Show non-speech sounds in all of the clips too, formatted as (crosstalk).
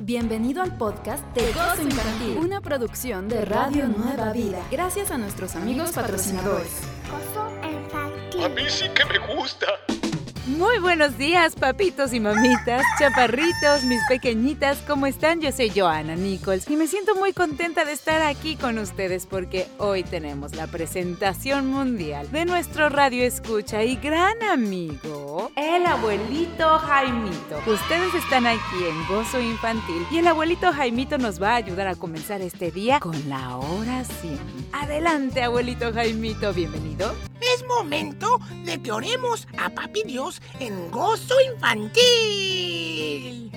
Bienvenido al podcast de Gozo Infantil, una producción de Radio Nueva Vida. Gracias a nuestros amigos patrocinadores. Gozo Infantil. A mí sí que me gusta. Muy buenos días, papitos y mamitas, chaparritos, mis pequeñitas, ¿cómo están? Yo soy Joana Nichols y me siento muy contenta de estar aquí con ustedes porque hoy tenemos la presentación mundial de nuestro radio escucha y gran amigo, el abuelito Jaimito. Ustedes están aquí en Gozo Infantil y el abuelito Jaimito nos va a ayudar a comenzar este día con la oración. Adelante, abuelito Jaimito, bienvenido. Es momento de que oremos a Papi Dios en gozo infantil.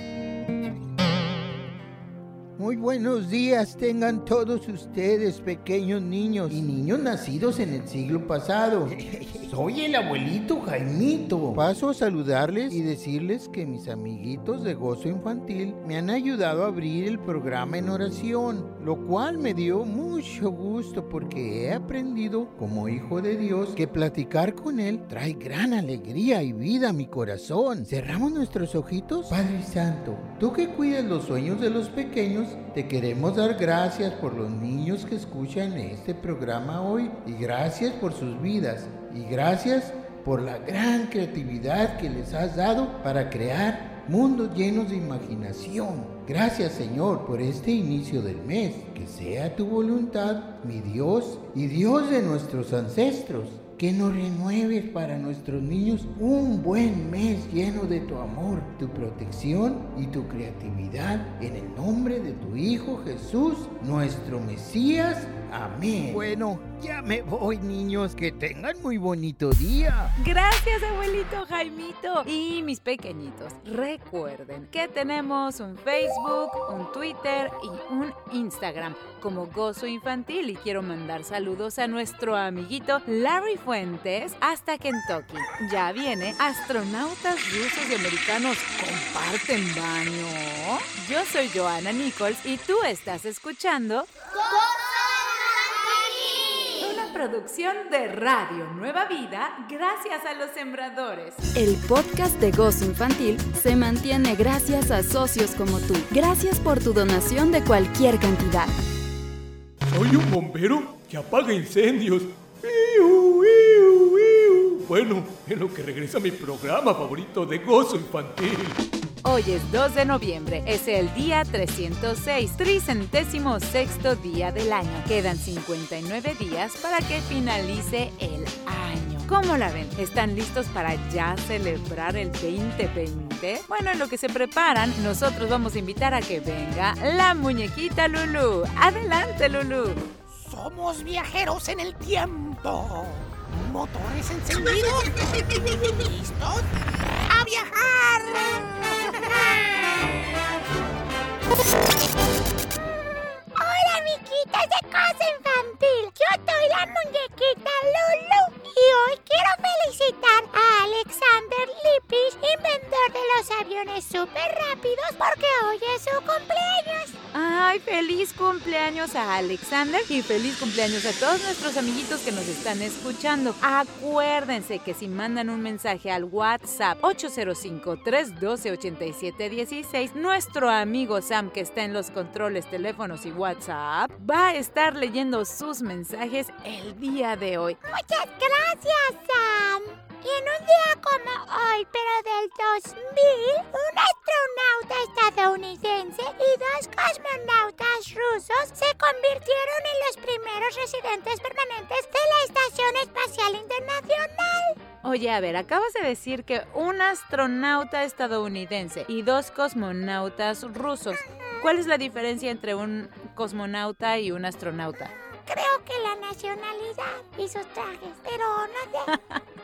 Muy buenos días tengan todos ustedes, pequeños niños y niños nacidos en el siglo pasado. (laughs) Soy el abuelito Jaimito. Paso a saludarles y decirles que mis amiguitos de Gozo Infantil me han ayudado a abrir el programa en oración, lo cual me dio mucho gusto porque he aprendido como hijo de Dios que platicar con Él trae gran alegría y vida a mi corazón. Cerramos nuestros ojitos. Padre Santo, tú que cuidas los sueños de los pequeños, te queremos dar gracias por los niños que escuchan este programa hoy y gracias por sus vidas y gracias por la gran creatividad que les has dado para crear mundos llenos de imaginación. Gracias Señor por este inicio del mes. Que sea tu voluntad, mi Dios y Dios de nuestros ancestros. Que nos renueves para nuestros niños un buen mes lleno de tu amor, tu protección y tu creatividad. En el nombre de tu Hijo Jesús, nuestro Mesías. Amén. Bueno, ya me voy niños. Que tengan muy bonito día. Gracias, abuelito Jaimito. Y mis pequeñitos, recuerden que tenemos un Facebook, un Twitter y un Instagram como Gozo Infantil. Y quiero mandar saludos a nuestro amiguito Larry Fuentes hasta Kentucky. Ya viene, astronautas rusos y americanos comparten baño. Yo soy Joana Nichols y tú estás escuchando producción de Radio Nueva Vida gracias a los sembradores. El podcast de Gozo Infantil se mantiene gracias a socios como tú. Gracias por tu donación de cualquier cantidad. Soy un bombero que apaga incendios. Iu, iu, iu. Bueno, en lo que regresa mi programa favorito de gozo infantil. Hoy es 2 de noviembre, es el día 306, tricentésimo sexto día del año. Quedan 59 días para que finalice el año. ¿Cómo la ven? ¿Están listos para ya celebrar el 2020? Bueno, en lo que se preparan, nosotros vamos a invitar a que venga la muñequita Lulu. Adelante, Lulu. Somos viajeros en el tiempo. Motores encendidos. (laughs) ¿Listos? ¡A viajar! Bye. A Alexander y feliz cumpleaños a todos nuestros amiguitos que nos están escuchando. Acuérdense que si mandan un mensaje al WhatsApp 805-312-8716, nuestro amigo Sam que está en los controles, teléfonos y WhatsApp va a estar leyendo sus mensajes el día de hoy. Muchas gracias, Sam. Y en un día como hoy, pero del 2000, un astronauta estadounidense y dos cosmonautas rusos se convirtieron en los primeros residentes permanentes de la Estación Espacial Internacional. Oye, a ver, acabas de decir que un astronauta estadounidense y dos cosmonautas rusos. ¿Cuál es la diferencia entre un cosmonauta y un astronauta? Creo que la nacionalidad y sus trajes, pero no sé. (laughs)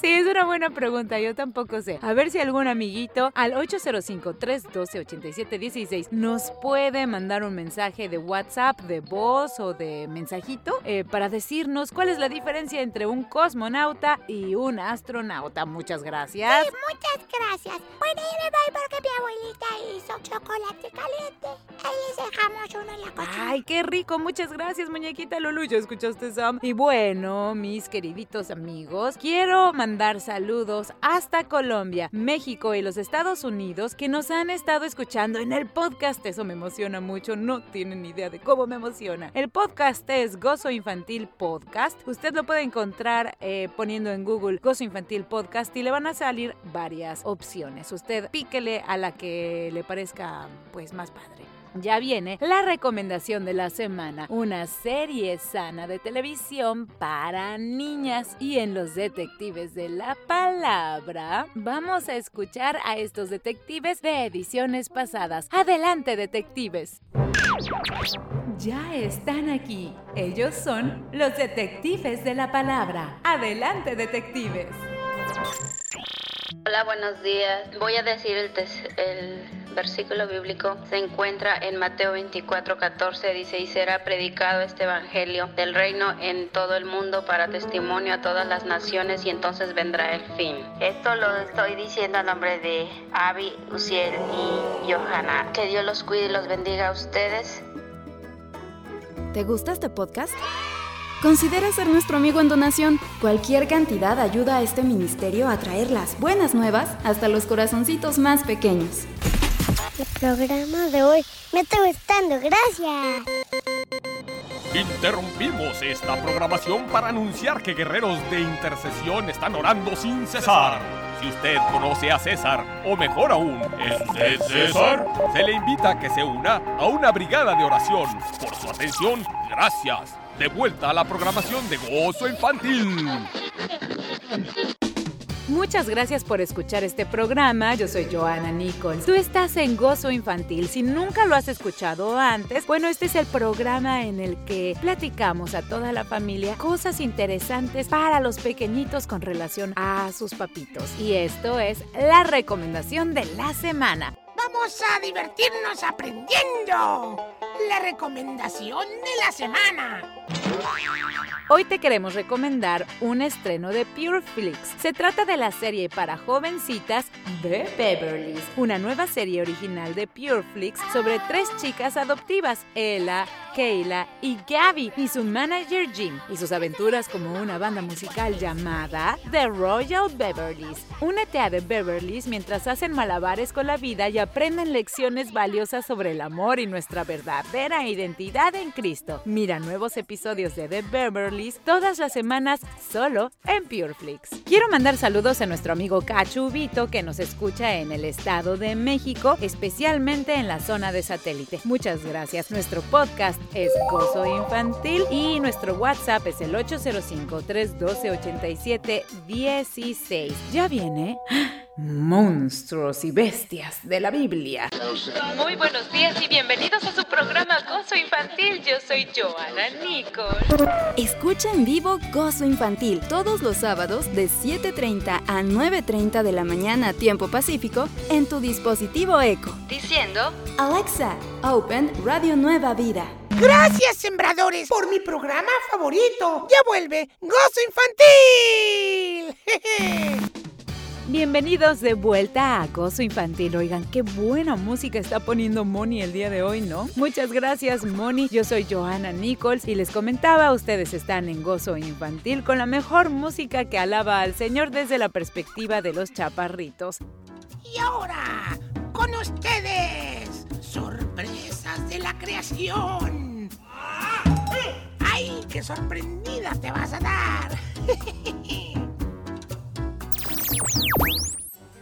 Sí, es una buena pregunta, yo tampoco sé. A ver si algún amiguito al 805-312-8716 nos puede mandar un mensaje de WhatsApp, de voz o de mensajito eh, para decirnos cuál es la diferencia entre un cosmonauta y un astronauta. Muchas gracias. Sí, muchas gracias. Bueno, yo me voy porque mi abuelita hizo chocolate caliente. Ahí les dejamos uno en la cocina. Ay, qué rico. Muchas gracias, muñequita Lulu. ¿Ya escuchaste, Sam? Y bueno, mis queriditos amigos, quiero mandar saludos hasta Colombia, México y los Estados Unidos que nos han estado escuchando en el podcast. Eso me emociona mucho, no tienen idea de cómo me emociona. El podcast es Gozo Infantil Podcast. Usted lo puede encontrar eh, poniendo en Google Gozo Infantil Podcast y le van a salir varias opciones. Usted píquele a la que le parezca pues más padre. Ya viene la recomendación de la semana, una serie sana de televisión para niñas. Y en los detectives de la palabra, vamos a escuchar a estos detectives de ediciones pasadas. Adelante, detectives. Ya están aquí. Ellos son los detectives de la palabra. Adelante, detectives. Hola, buenos días. Voy a decir el, versículo bíblico. Se encuentra en Mateo 24, 14. Dice, y será predicado este evangelio del reino en todo el mundo para testimonio a todas las naciones y entonces vendrá el fin. Esto lo estoy diciendo a nombre de Abby, Uciel y Johanna. Que Dios los cuide y los bendiga a ustedes. ¿Te gusta este podcast? Considera ser nuestro amigo en donación. Cualquier cantidad ayuda a este ministerio a traer las buenas nuevas hasta los corazoncitos más pequeños. El programa de hoy me está gustando, gracias. Interrumpimos esta programación para anunciar que guerreros de intercesión están orando sin cesar. Si usted conoce a César, o mejor aún, ¿es de César? Se le invita a que se una a una brigada de oración. Por su atención, gracias. De vuelta a la programación de Gozo Infantil. Muchas gracias por escuchar este programa. Yo soy Joana Nichols. Tú estás en Gozo Infantil. Si nunca lo has escuchado antes, bueno, este es el programa en el que platicamos a toda la familia cosas interesantes para los pequeñitos con relación a sus papitos. Y esto es la recomendación de la semana. Vamos a divertirnos aprendiendo. La recomendación de la semana. Hoy te queremos recomendar un estreno de Pureflix. Se trata de la serie para jovencitas The Beverlys, una nueva serie original de Pureflix sobre tres chicas adoptivas, Ella, Kayla y Gabby, y su manager Jim, y sus aventuras como una banda musical llamada The Royal Beverlys. Únete a The Beverlys mientras hacen malabares con la vida y aprenden lecciones valiosas sobre el amor y nuestra verdadera identidad en Cristo. Mira nuevos episodios de The Beverlys todas las semanas solo en Pureflix. Quiero mandar saludos a nuestro amigo Cachubito que nos escucha en el Estado de México, especialmente en la zona de satélite. Muchas gracias. Nuestro podcast es Gozo Infantil y nuestro WhatsApp es el 805-312-8716. ¿Ya viene? Monstruos y bestias de la Biblia. Muy buenos días y bienvenidos a su programa Gozo Infantil. Yo soy Joana Nicole. Escucha en vivo Gozo Infantil todos los sábados de 7.30 a 9.30 de la mañana tiempo pacífico en tu dispositivo Eco. Diciendo, Alexa, Open Radio Nueva Vida. Gracias, sembradores, por mi programa favorito. Ya vuelve Gozo Infantil. (laughs) Bienvenidos de vuelta a Gozo Infantil. Oigan, qué buena música está poniendo Moni el día de hoy, ¿no? Muchas gracias, Moni. Yo soy Johanna Nichols y les comentaba, ustedes están en Gozo Infantil con la mejor música que alaba al Señor desde la perspectiva de los chaparritos. Y ahora, con ustedes, sorpresas de la creación. ¡Ay, qué sorprendida te vas a dar!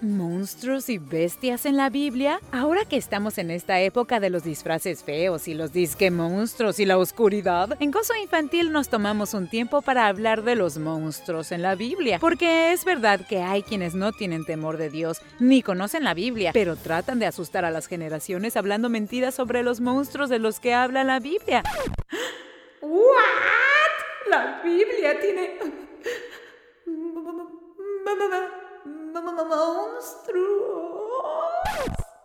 ¿Monstruos y bestias en la Biblia? Ahora que estamos en esta época de los disfraces feos y los disque monstruos y la oscuridad, en Gozo Infantil nos tomamos un tiempo para hablar de los monstruos en la Biblia. Porque es verdad que hay quienes no tienen temor de Dios ni conocen la Biblia, pero tratan de asustar a las generaciones hablando mentiras sobre los monstruos de los que habla la Biblia. La Biblia tiene monstruos.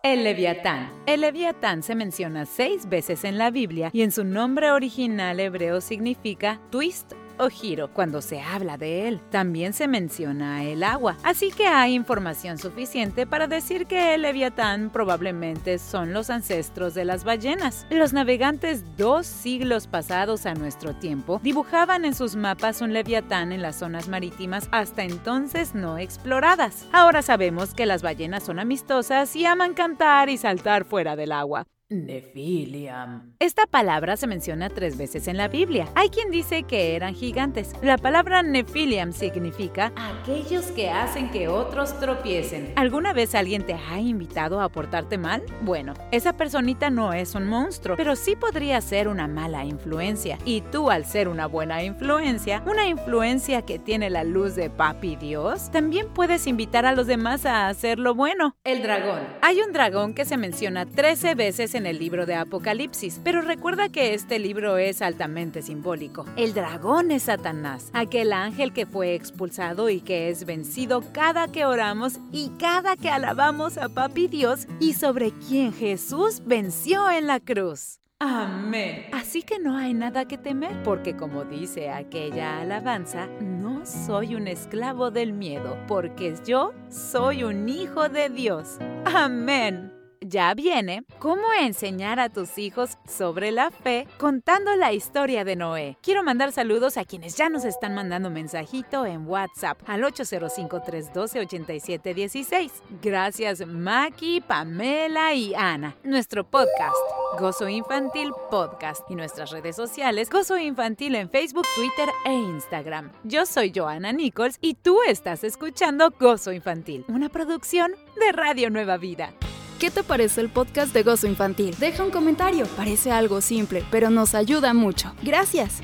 El Leviatán. El Leviatán se menciona seis veces en la Biblia y en su nombre original hebreo significa twist o giro cuando se habla de él. También se menciona el agua, así que hay información suficiente para decir que el leviatán probablemente son los ancestros de las ballenas. Los navegantes dos siglos pasados a nuestro tiempo dibujaban en sus mapas un leviatán en las zonas marítimas hasta entonces no exploradas. Ahora sabemos que las ballenas son amistosas y aman cantar y saltar fuera del agua. Nephiliam. Esta palabra se menciona tres veces en la Biblia. Hay quien dice que eran gigantes. La palabra Nephiliam significa aquellos que hacen que otros tropiecen. ¿Alguna vez alguien te ha invitado a portarte mal? Bueno, esa personita no es un monstruo, pero sí podría ser una mala influencia. Y tú al ser una buena influencia, una influencia que tiene la luz de Papi Dios, también puedes invitar a los demás a hacer lo bueno. El dragón. Hay un dragón que se menciona 13 veces en en el libro de Apocalipsis, pero recuerda que este libro es altamente simbólico. El dragón es Satanás, aquel ángel que fue expulsado y que es vencido cada que oramos y cada que alabamos a Papi Dios y sobre quien Jesús venció en la cruz. Amén. Así que no hay nada que temer, porque como dice aquella alabanza, no soy un esclavo del miedo, porque yo soy un hijo de Dios. Amén ya viene cómo enseñar a tus hijos sobre la fe contando la historia de Noé. Quiero mandar saludos a quienes ya nos están mandando mensajito en WhatsApp al 805-312-8716. Gracias Maki, Pamela y Ana. Nuestro podcast, Gozo Infantil Podcast y nuestras redes sociales, Gozo Infantil en Facebook, Twitter e Instagram. Yo soy Joana Nichols y tú estás escuchando Gozo Infantil, una producción de Radio Nueva Vida. ¿Qué te parece el podcast de Gozo Infantil? Deja un comentario. Parece algo simple, pero nos ayuda mucho. Gracias.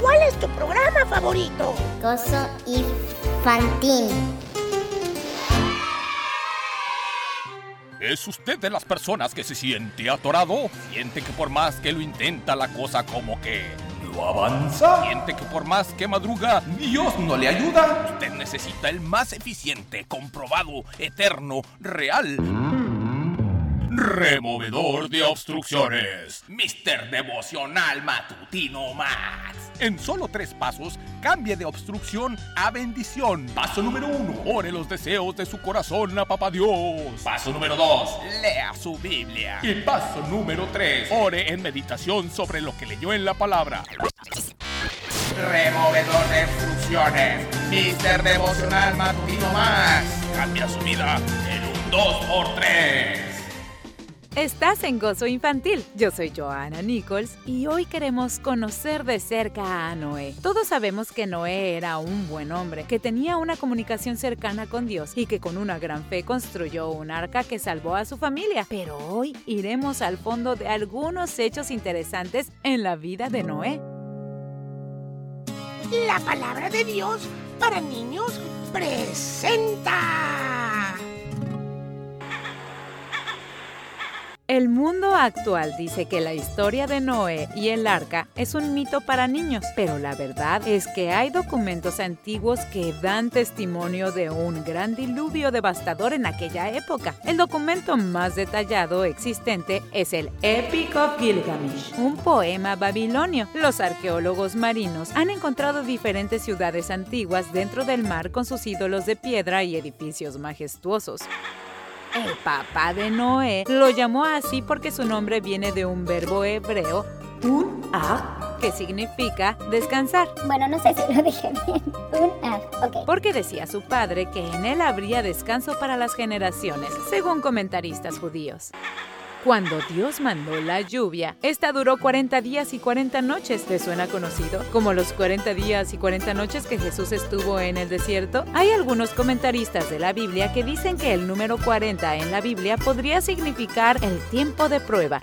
¿Cuál es tu programa favorito? Gozo Infantil. ¿Es usted de las personas que se siente atorado? ¿Siente que por más que lo intenta la cosa como que no avanza? ¿Siente que por más que madruga Dios no le ayuda? Usted necesita el más eficiente, comprobado, eterno, real. Removedor de obstrucciones. Mister Devocional Matutino Max. En solo tres pasos, cambie de obstrucción a bendición. Paso número uno, ore los deseos de su corazón a Papá Dios. Paso número dos, lea su Biblia. Y paso número tres, ore en meditación sobre lo que leyó en la palabra. Removedor de obstrucciones. Mister Devocional Matutino Max. Cambia su vida en un 2x3. Estás en Gozo Infantil. Yo soy Joana Nichols y hoy queremos conocer de cerca a Noé. Todos sabemos que Noé era un buen hombre, que tenía una comunicación cercana con Dios y que con una gran fe construyó un arca que salvó a su familia. Pero hoy iremos al fondo de algunos hechos interesantes en la vida de Noé. La palabra de Dios para niños presenta. El mundo actual dice que la historia de Noé y el arca es un mito para niños, pero la verdad es que hay documentos antiguos que dan testimonio de un gran diluvio devastador en aquella época. El documento más detallado existente es el Epic of Gilgamesh, un poema babilonio. Los arqueólogos marinos han encontrado diferentes ciudades antiguas dentro del mar con sus ídolos de piedra y edificios majestuosos. El papá de Noé lo llamó así porque su nombre viene de un verbo hebreo, un ah, que significa descansar. Bueno, no sé si lo dije bien. Un ah, ok. Porque decía su padre que en él habría descanso para las generaciones, según comentaristas judíos. Cuando Dios mandó la lluvia, esta duró 40 días y 40 noches. ¿Te suena conocido? Como los 40 días y 40 noches que Jesús estuvo en el desierto. Hay algunos comentaristas de la Biblia que dicen que el número 40 en la Biblia podría significar el tiempo de prueba.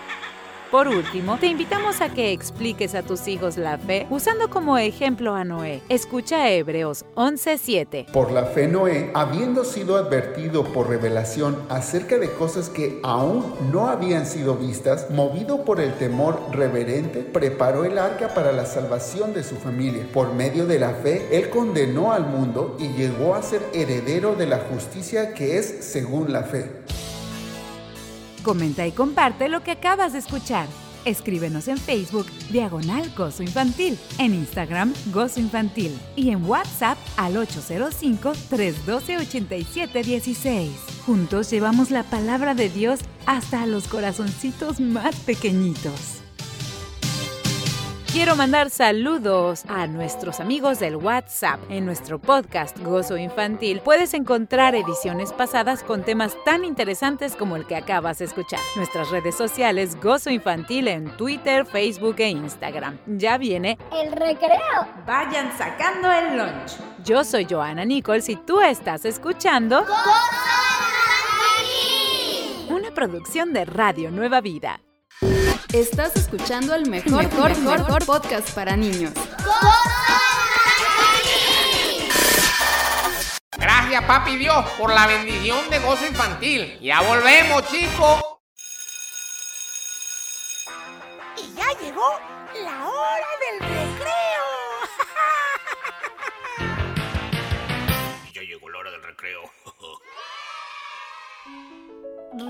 Por último, te invitamos a que expliques a tus hijos la fe usando como ejemplo a Noé. Escucha Hebreos 11:7. Por la fe Noé, habiendo sido advertido por revelación acerca de cosas que aún no habían sido vistas, movido por el temor reverente, preparó el arca para la salvación de su familia. Por medio de la fe, él condenó al mundo y llegó a ser heredero de la justicia que es según la fe. Comenta y comparte lo que acabas de escuchar. Escríbenos en Facebook Diagonal Gozo Infantil, en Instagram Gozo Infantil y en WhatsApp al 805-312-8716. Juntos llevamos la palabra de Dios hasta los corazoncitos más pequeñitos. Quiero mandar saludos a nuestros amigos del WhatsApp. En nuestro podcast Gozo Infantil puedes encontrar ediciones pasadas con temas tan interesantes como el que acabas de escuchar. Nuestras redes sociales Gozo Infantil en Twitter, Facebook e Instagram. Ya viene el recreo. Vayan sacando el lunch. Yo soy Joana Nichols y tú estás escuchando Gozo Infantil. Una producción de Radio Nueva Vida. Estás escuchando el mejor, mejor, mejor, mejor podcast para niños. Gracias, papi Dios, por la bendición de gozo infantil. Ya volvemos, chicos. Y ya llegó la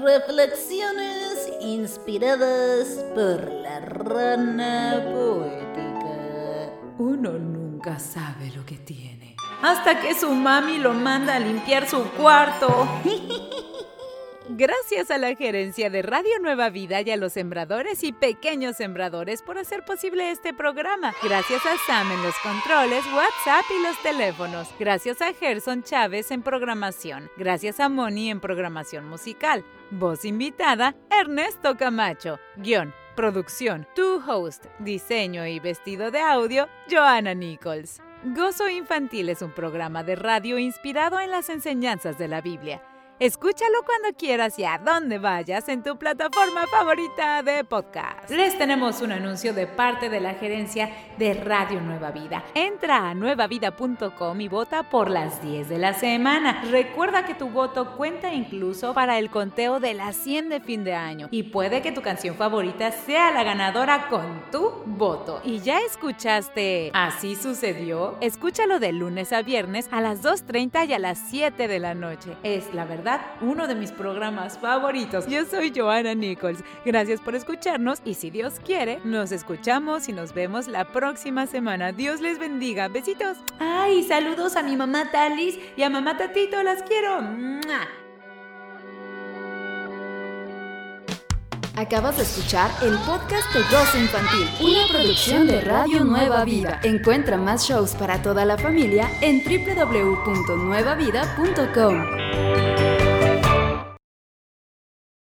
Reflexiones inspiradas por la rana poética. Uno nunca sabe lo que tiene. Hasta que su mami lo manda a limpiar su cuarto. (laughs) Gracias a la gerencia de Radio Nueva Vida y a los sembradores y pequeños sembradores por hacer posible este programa. Gracias a Sam en los controles, WhatsApp y los teléfonos. Gracias a Gerson Chávez en programación. Gracias a Moni en programación musical. Voz invitada, Ernesto Camacho. Guión, producción, tu host, diseño y vestido de audio, Joanna Nichols. Gozo Infantil es un programa de radio inspirado en las enseñanzas de la Biblia. Escúchalo cuando quieras y a donde vayas en tu plataforma favorita de podcast. Les tenemos un anuncio de parte de la gerencia de Radio Nueva Vida. Entra a nuevavida.com y vota por las 10 de la semana. Recuerda que tu voto cuenta incluso para el conteo de las 100 de fin de año y puede que tu canción favorita sea la ganadora con tu voto. ¿Y ya escuchaste? ¿Así sucedió? Escúchalo de lunes a viernes a las 2.30 y a las 7 de la noche. Es la verdad uno de mis programas favoritos. Yo soy Joanna Nichols. Gracias por escucharnos y si Dios quiere, nos escuchamos y nos vemos la próxima semana. Dios les bendiga. Besitos. Ay, saludos a mi mamá Talis y a mamá Tatito. Las quiero. ¡Mua! Acabas de escuchar el podcast de Gozo Infantil, una producción de Radio Nueva Vida. Encuentra más shows para toda la familia en www.nuevavida.com.